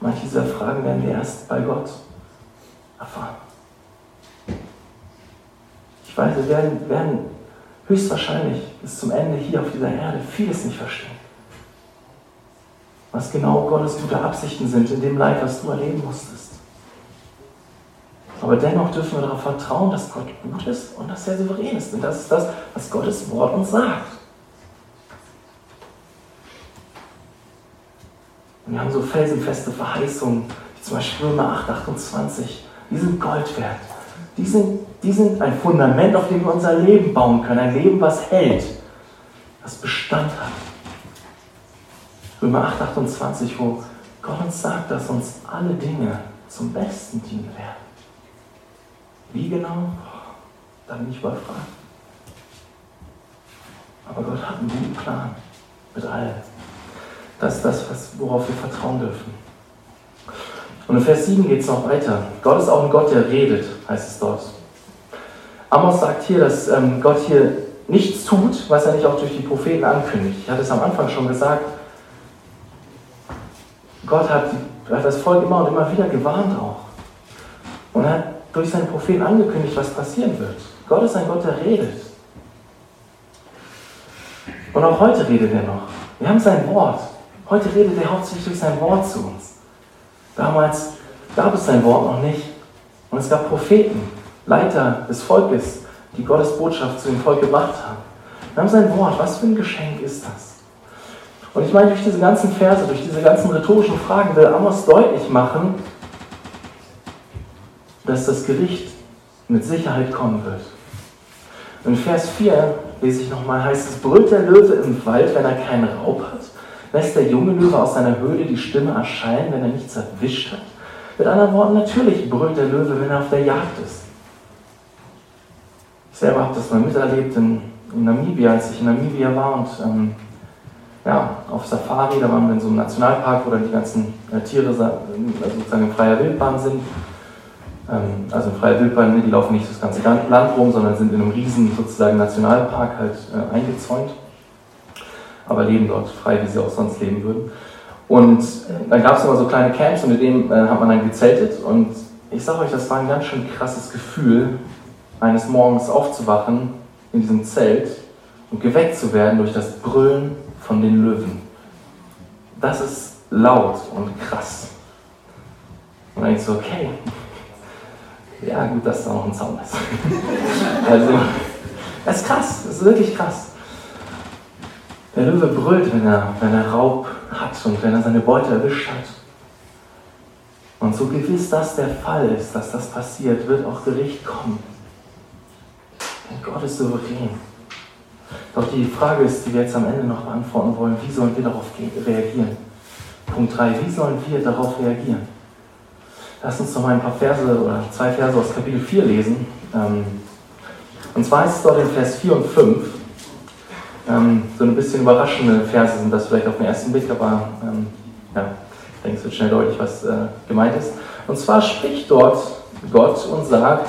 Manche dieser Fragen werden wir erst bei Gott erfahren. Ich weiß, wir werden, werden höchstwahrscheinlich bis zum Ende hier auf dieser Erde vieles nicht verstehen. Was genau Gottes gute Absichten sind in dem Leid, was du erleben musstest. Aber dennoch dürfen wir darauf vertrauen, dass Gott gut ist und dass er souverän ist. Und das ist das, was Gottes Wort uns sagt. Und wir haben so felsenfeste Verheißungen, wie zum Beispiel Römer 8, 28 die sind Gold wert. Die sind, die sind ein Fundament, auf dem wir unser Leben bauen können. Ein Leben, was hält, was Bestand hat. Römer 8, 28, wo Gott uns sagt, dass uns alle Dinge zum Besten dienen werden. Wie genau? Da bin ich überfragt. Aber Gott hat einen guten Plan mit allem. Das ist das, worauf wir vertrauen dürfen. Und in Vers 7 geht es noch weiter. Gott ist auch ein Gott, der redet, heißt es dort. Amos sagt hier, dass ähm, Gott hier nichts tut, was er nicht auch durch die Propheten ankündigt. Ich hatte es am Anfang schon gesagt. Gott hat, hat das Volk immer und immer wieder gewarnt auch. Und hat durch seine Propheten angekündigt, was passieren wird. Gott ist ein Gott, der redet. Und auch heute redet er noch. Wir haben sein Wort. Heute redet er hauptsächlich durch sein Wort zu uns. Damals gab es sein Wort noch nicht. Und es gab Propheten, Leiter des Volkes, die Gottes Botschaft zu dem Volk gebracht haben. Wir haben sein Wort. Was für ein Geschenk ist das? Und ich meine, durch diese ganzen Verse, durch diese ganzen rhetorischen Fragen will Amos deutlich machen, dass das Gericht mit Sicherheit kommen wird. In Vers 4 lese ich nochmal, heißt es, brüllt der Löwe im Wald, wenn er keinen Raub hat? Lässt der junge Löwe aus seiner Höhle die Stimme erscheinen, wenn er nichts erwischt hat? Mit anderen Worten, natürlich brüllt der Löwe, wenn er auf der Jagd ist. Ich selber habe das mal miterlebt in, in, Namibia, als ich in Namibia war und ähm, ja, auf Safari, da waren wir in so einem Nationalpark, wo dann die ganzen äh, Tiere äh, sozusagen in freier Wildbahn sind. Ähm, also in freier Wildbahn, ne, die laufen nicht das ganze Land rum, sondern sind in einem riesen sozusagen Nationalpark halt äh, eingezäunt aber leben dort frei, wie sie auch sonst leben würden. Und äh, dann gab es immer so kleine Camps und mit denen äh, hat man dann gezeltet. Und ich sage euch, das war ein ganz schön krasses Gefühl, eines Morgens aufzuwachen in diesem Zelt und geweckt zu werden durch das Brüllen von den Löwen. Das ist laut und krass. Und dann ich so, okay, ja gut, dass da noch ein Zaun ist. also, es ist krass, es ist wirklich krass. Der Löwe brüllt, wenn er, wenn er Raub hat und wenn er seine Beute erwischt hat. Und so gewiss das der Fall ist, dass das passiert, wird auch Gericht kommen. Denn Gott ist souverän. Doch die Frage ist, die wir jetzt am Ende noch beantworten wollen, wie sollen wir darauf reagieren? Punkt 3, wie sollen wir darauf reagieren? Lass uns noch mal ein paar Verse oder zwei Verse aus Kapitel 4 lesen. Ähm, und zwar ist es dort in Vers 4 und 5. Ähm, so ein bisschen überraschende Verse sind das vielleicht auf den ersten Blick, aber ähm, ja, ich denke, es wird schnell deutlich, was äh, gemeint ist. Und zwar spricht dort Gott und sagt,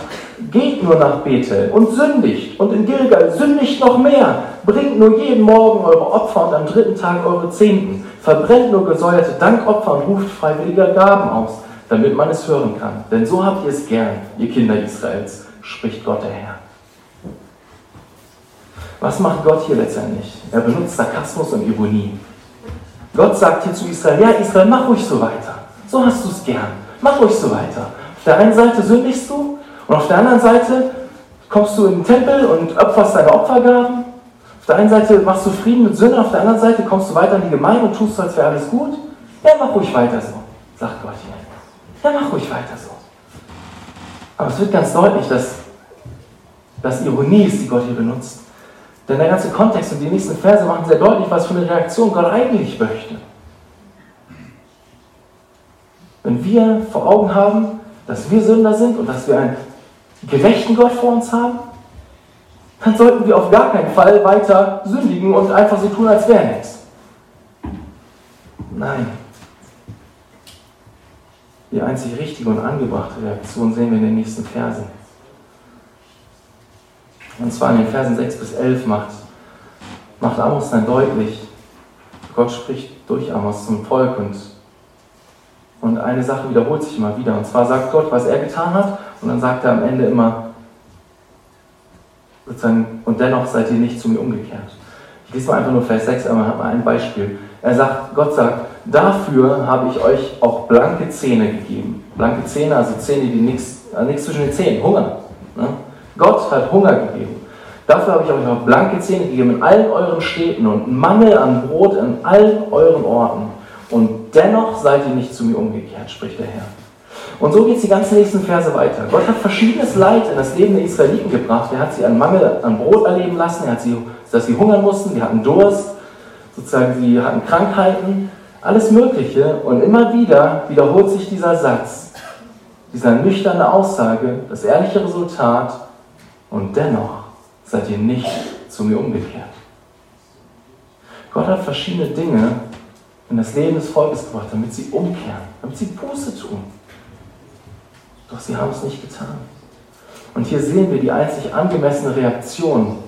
geht nur nach Bethel und sündigt und in Gilgal sündigt noch mehr, bringt nur jeden Morgen eure Opfer und am dritten Tag eure Zehnten, verbrennt nur gesäuerte Dankopfer und ruft freiwillige Gaben aus, damit man es hören kann. Denn so habt ihr es gern, ihr Kinder Israels, spricht Gott der Herr. Was macht Gott hier letztendlich? Er benutzt Sarkasmus und Ironie. Gott sagt hier zu Israel, ja Israel, mach ruhig so weiter. So hast du es gern. Mach ruhig so weiter. Auf der einen Seite sündigst du und auf der anderen Seite kommst du in den Tempel und opferst deine Opfergaben. Auf der einen Seite machst du Frieden mit Sünden, auf der anderen Seite kommst du weiter in die Gemeinde und tust, als wäre alles gut. Ja, mach ruhig weiter so, sagt Gott hier. Ja, mach ruhig weiter so. Aber es wird ganz deutlich, dass das Ironie ist, die Gott hier benutzt. Denn der ganze Kontext und die nächsten Verse machen sehr deutlich, was für eine Reaktion Gott eigentlich möchte. Wenn wir vor Augen haben, dass wir Sünder sind und dass wir einen gerechten Gott vor uns haben, dann sollten wir auf gar keinen Fall weiter sündigen und einfach so tun, als wäre nichts. Nein. Die einzig richtige und angebrachte Reaktion sehen wir in den nächsten Versen. Und zwar in den Versen 6 bis 11 macht, macht Amos dann deutlich, Gott spricht durch Amos zum Volk und, und eine Sache wiederholt sich immer wieder. Und zwar sagt Gott, was er getan hat, und dann sagt er am Ende immer, sozusagen, und dennoch seid ihr nicht zu mir umgekehrt. Ich lese mal einfach nur Vers 6, aber habe ein Beispiel. Er sagt, Gott sagt, dafür habe ich euch auch blanke Zähne gegeben. Blanke Zähne, also Zähne, die nichts, nichts zwischen den Zähnen, Hunger. Ne? Gott hat Hunger gegeben. Dafür habe ich euch auch blanke Zähne gegeben in allen euren Städten und Mangel an Brot in allen euren Orten. Und dennoch seid ihr nicht zu mir umgekehrt, spricht der Herr. Und so geht es die ganzen nächsten Verse weiter. Gott hat verschiedenes Leid in das Leben der Israeliten gebracht. Er hat sie einen Mangel an Brot erleben lassen, er hat sie, dass sie hungern mussten, sie hatten Durst, sozusagen sie hatten Krankheiten, alles Mögliche. Und immer wieder wiederholt sich dieser Satz, dieser nüchterne Aussage, das ehrliche Resultat und dennoch seid ihr nicht zu mir umgekehrt. Gott hat verschiedene Dinge in das Leben des Volkes gebracht, damit sie umkehren, damit sie Buße tun. Doch sie haben es nicht getan. Und hier sehen wir die einzig angemessene Reaktion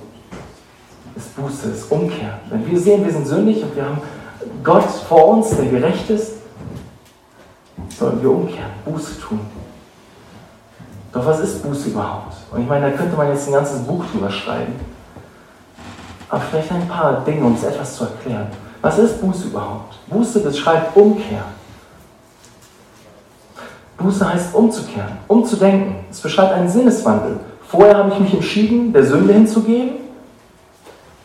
ist Buße, ist Umkehr. Wenn wir sehen, wir sind sündig und wir haben Gott vor uns, der gerecht ist, sollen wir umkehren, Buße tun. Doch was ist Buße überhaupt? Und ich meine, da könnte man jetzt ein ganzes Buch drüber schreiben. Aber vielleicht ein paar Dinge, um es etwas zu erklären. Was ist Buße überhaupt? Buße beschreibt Umkehr. Buße heißt umzukehren, umzudenken. Es beschreibt einen Sinneswandel. Vorher habe ich mich entschieden, der Sünde hinzugeben,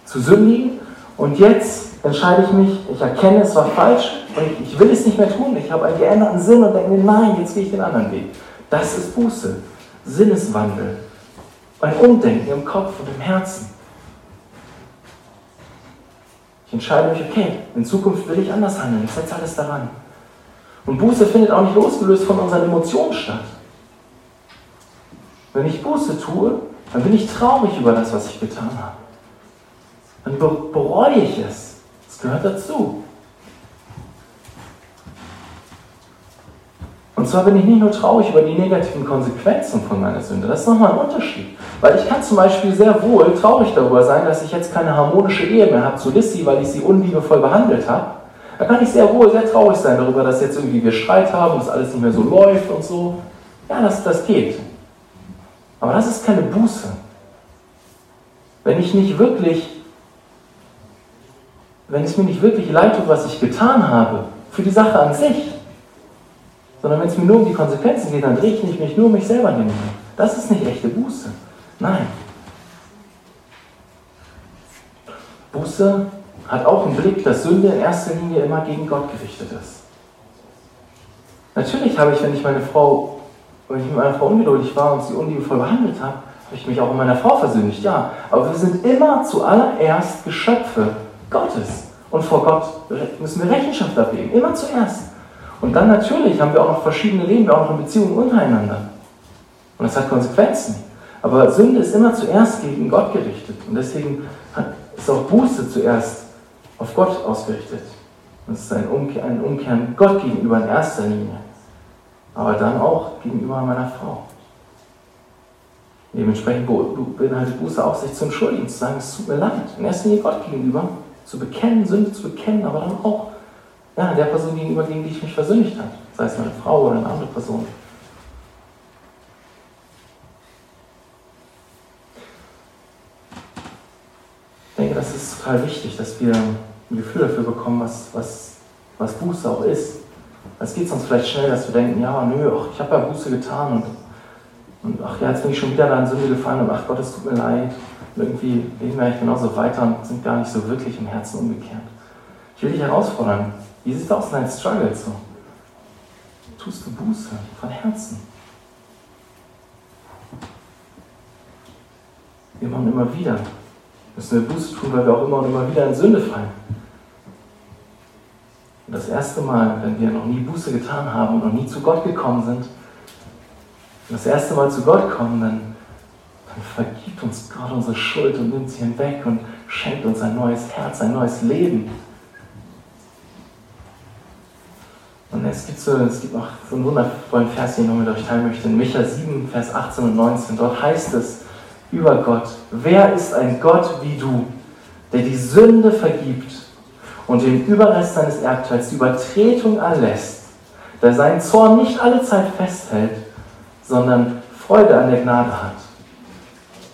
zu sündigen. Und jetzt entscheide ich mich, ich erkenne, es war falsch und ich will es nicht mehr tun. Ich habe einen geänderten Sinn und denke mir, nein, jetzt gehe ich den anderen Weg. Das ist Buße. Sinneswandel, ein Umdenken im Kopf und im Herzen. Ich entscheide mich, okay, in Zukunft will ich anders handeln, ich setze alles daran. Und Buße findet auch nicht losgelöst von unseren Emotionen statt. Wenn ich Buße tue, dann bin ich traurig über das, was ich getan habe. Dann bereue ich es. Das gehört dazu. Und zwar bin ich nicht nur traurig über die negativen Konsequenzen von meiner Sünde. Das ist nochmal ein Unterschied. Weil ich kann zum Beispiel sehr wohl traurig darüber sein, dass ich jetzt keine harmonische Ehe mehr habe zu Lissy, weil ich sie unliebevoll behandelt habe. Da kann ich sehr wohl sehr traurig sein darüber, dass jetzt irgendwie wir Streit haben, dass alles nicht mehr so läuft und so. Ja, das, das geht. Aber das ist keine Buße. Wenn ich nicht wirklich, wenn es mir nicht wirklich leid tut, was ich getan habe, für die Sache an sich, sondern wenn es mir nur um die Konsequenzen geht, dann drehe ich mich nur um mich selber hin. Das ist nicht echte Buße. Nein. Buße hat auch im Blick, dass Sünde in erster Linie immer gegen Gott gerichtet ist. Natürlich habe ich, wenn ich meine Frau, wenn ich mit meiner Frau ungeduldig war und sie unliebevoll behandelt habe, habe ich mich auch mit meiner Frau versündigt, ja. Aber wir sind immer zuallererst Geschöpfe Gottes. Und vor Gott müssen wir Rechenschaft ablegen. Immer zuerst. Und dann natürlich haben wir auch noch verschiedene Leben, wir auch noch in Beziehungen untereinander. Und das hat Konsequenzen. Aber Sünde ist immer zuerst gegen Gott gerichtet. Und deswegen ist auch Buße zuerst auf Gott ausgerichtet. Es ist ein, Umkehr, Umkehren Gott gegenüber in erster Linie. Aber dann auch gegenüber meiner Frau. Dementsprechend beinhaltet Buße auch, sich zu entschuldigen, zu sagen, es tut mir leid. In erster Linie Gott gegenüber, zu bekennen, Sünde zu bekennen, aber dann auch ja, der Person gegenüber, gegen die ich mich versündigt habe. Sei es meine Frau oder eine andere Person. Ich denke, das ist total wichtig, dass wir ein Gefühl dafür bekommen, was, was, was Buße auch ist. Es geht sonst vielleicht schnell, dass wir denken, ja, nö, ach, ich habe ja Buße getan und und ach ja, jetzt bin ich schon wieder da in Sünde gefallen und ach Gott, es tut mir leid. Und irgendwie leben wir eigentlich genauso weiter und sind gar nicht so wirklich im Herzen umgekehrt. Ich will dich herausfordern. Wie sieht es aus in deinen Struggles so? Tust du Buße von Herzen? Wir machen immer wieder. Müssen wir Buße tun, weil wir auch immer und immer wieder in Sünde fallen. Und das erste Mal, wenn wir noch nie Buße getan haben und noch nie zu Gott gekommen sind, das erste Mal zu Gott kommen, dann, dann vergibt uns Gott unsere Schuld und nimmt sie hinweg und schenkt uns ein neues Herz, ein neues Leben. Und es gibt, so, es gibt auch so einen wundervollen Vers, den ich noch mit euch teilen möchte. In Micha 7, Vers 18 und 19. Dort heißt es über Gott: Wer ist ein Gott wie du, der die Sünde vergibt und den Überrest seines Erbteils, die Übertretung erlässt, der seinen Zorn nicht alle Zeit festhält sondern Freude an der Gnade hat.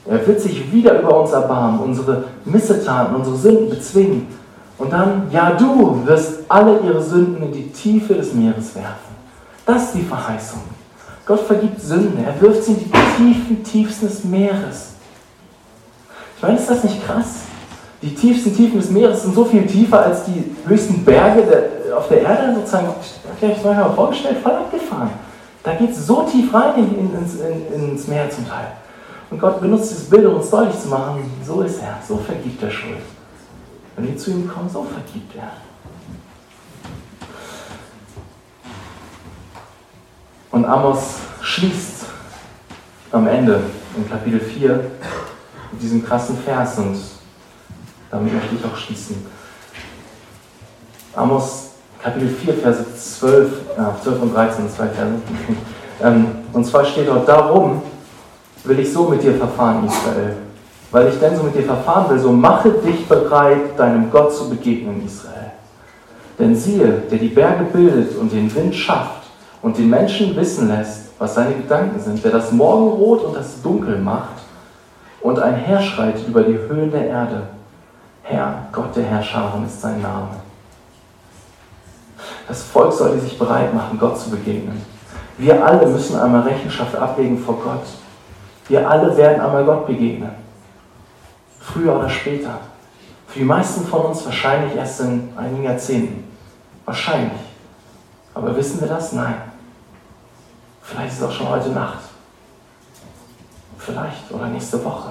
Er wird sich wieder über uns erbarmen, unsere Missetaten, unsere Sünden bezwingen. Und dann, ja, du wirst alle ihre Sünden in die Tiefe des Meeres werfen. Das ist die Verheißung. Gott vergibt Sünden. Er wirft sie in die tiefen, tiefsten des Meeres. Ich meine, ist das nicht krass? Die tiefsten Tiefen des Meeres sind so viel tiefer als die höchsten Berge der, auf der Erde. Sozusagen, ich habe euch mal vorgestellt, voll abgefahren. Da geht es so tief rein in, in, in, ins Meer zum Teil. Und Gott benutzt dieses Bild, um uns deutlich zu machen, so ist er, so vergibt er Schuld. Wenn wir zu ihm kommen, so vergibt er. Und Amos schließt am Ende in Kapitel 4 mit diesem krassen Vers und damit möchte ich auch schließen. Amos Kapitel 4, Verse 12, ja, 12 und 13, zwei Verse. Ähm, und zwar steht dort, darum will ich so mit dir verfahren, Israel. Weil ich denn so mit dir verfahren will, so mache dich bereit, deinem Gott zu begegnen, Israel. Denn siehe, der die Berge bildet und den Wind schafft und den Menschen wissen lässt, was seine Gedanken sind, der das Morgenrot und das Dunkel macht und einherschreit über die Höhen der Erde. Herr, Gott der Herrscharen ist sein Name. Das Volk sollte sich bereit machen, Gott zu begegnen. Wir alle müssen einmal Rechenschaft ablegen vor Gott. Wir alle werden einmal Gott begegnen. Früher oder später. Für die meisten von uns wahrscheinlich erst in einigen Jahrzehnten. Wahrscheinlich. Aber wissen wir das? Nein. Vielleicht ist es auch schon heute Nacht. Vielleicht oder nächste Woche.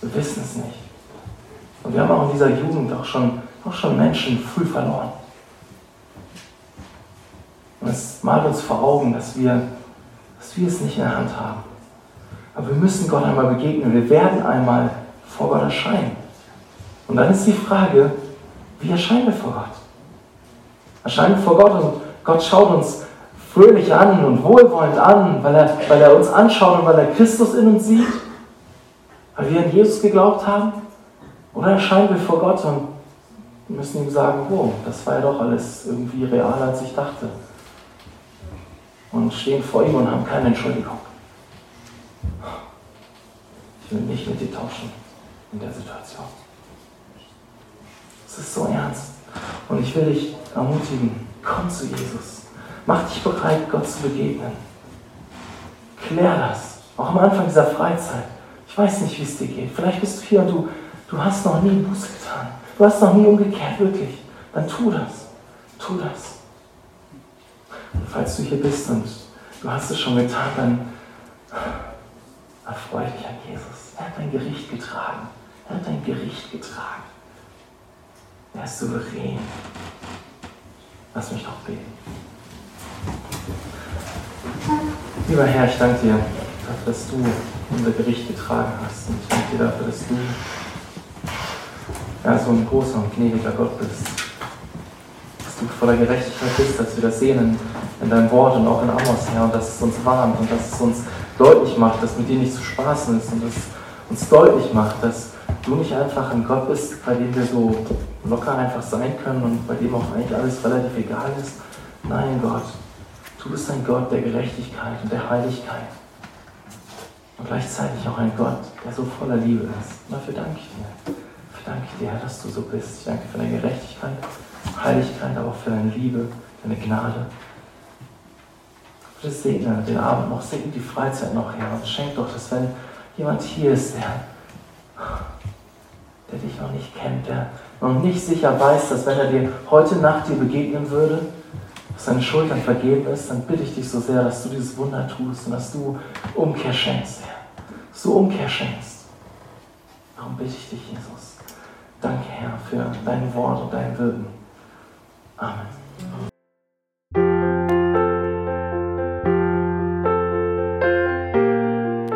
Wir wissen es nicht. Und wir haben auch in dieser Jugend auch schon auch schon Menschen früh verloren. Und es malt uns vor Augen, dass wir, dass wir es nicht in der Hand haben. Aber wir müssen Gott einmal begegnen. Wir werden einmal vor Gott erscheinen. Und dann ist die Frage, wie erscheinen wir vor Gott? Erscheinen wir vor Gott und Gott schaut uns fröhlich an und wohlwollend an, weil er, weil er uns anschaut und weil er Christus in uns sieht? Weil wir an Jesus geglaubt haben? Oder erscheinen wir vor Gott und müssen ihm sagen, oh, das war ja doch alles irgendwie realer, als ich dachte. Und stehen vor ihm und haben keine Entschuldigung. Ich will nicht mit dir tauschen in der Situation. Es ist so ernst. Und ich will dich ermutigen, komm zu Jesus. Mach dich bereit, Gott zu begegnen. Klär das. Auch am Anfang dieser Freizeit. Ich weiß nicht, wie es dir geht. Vielleicht bist du hier und du, du hast noch nie Buße getan. Du hast noch nie umgekehrt, wirklich. Dann tu das. Tu das. Und falls du hier bist und du hast es schon getan, dann erfreue dich an Jesus. Er hat dein Gericht getragen. Er hat dein Gericht getragen. Er ist souverän. Lass mich noch beten. Lieber Herr, ich danke dir dafür, dass du unser Gericht getragen hast. Und ich danke dir dafür, dass du ja, so ein großer und gnädiger Gott bist. Dass du voller Gerechtigkeit bist, dass wir das sehen in, in deinem Wort und auch in Amos, Herr, und dass es uns warnt und dass es uns deutlich macht, dass mit dir nicht zu spaßen ist und das uns deutlich macht, dass du nicht einfach ein Gott bist, bei dem wir so locker einfach sein können und bei dem auch eigentlich alles relativ egal ist. Nein, Gott, du bist ein Gott der Gerechtigkeit und der Heiligkeit. Und gleichzeitig auch ein Gott, der so voller Liebe ist. Und dafür danke ich dir. Dafür danke ich dir, Herr, dass du so bist. Ich danke für deine Gerechtigkeit, Heiligkeit, aber auch für deine Liebe, deine Gnade. Bitte segne den Abend noch, segne die Freizeit noch, Herr, und schenk doch, dass wenn jemand hier ist, der, der dich noch nicht kennt, der noch nicht sicher weiß, dass wenn er dir heute Nacht dir begegnen würde, dass deine Schultern vergeben ist, dann bitte ich dich so sehr, dass du dieses Wunder tust und dass du Umkehr schenkst, Herr. Dass du Umkehr schenkst. Darum bitte ich dich, Jesus. Danke, Herr, für dein Wort und dein Wirken. Amen.